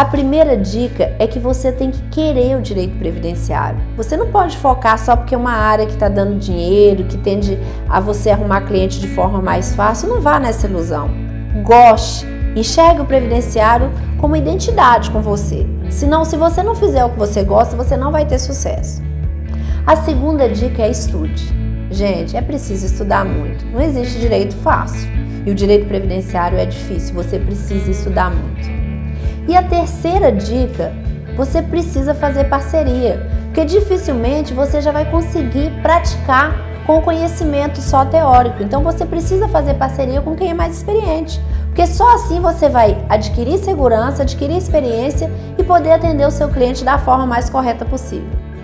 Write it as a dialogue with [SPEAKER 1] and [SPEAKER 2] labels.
[SPEAKER 1] A primeira dica é que você tem que querer o direito previdenciário. Você não pode focar só porque é uma área que está dando dinheiro, que tende a você arrumar cliente de forma mais fácil. Não vá nessa ilusão. Goste, enxergue o previdenciário como identidade com você. Senão, se você não fizer o que você gosta, você não vai ter sucesso. A segunda dica é estude. Gente, é preciso estudar muito. Não existe direito fácil. E o direito previdenciário é difícil, você precisa estudar muito. E a terceira dica, você precisa fazer parceria, porque dificilmente você já vai conseguir praticar com conhecimento só teórico. Então você precisa fazer parceria com quem é mais experiente, porque só assim você vai adquirir segurança, adquirir experiência e poder atender o seu cliente da forma mais correta possível.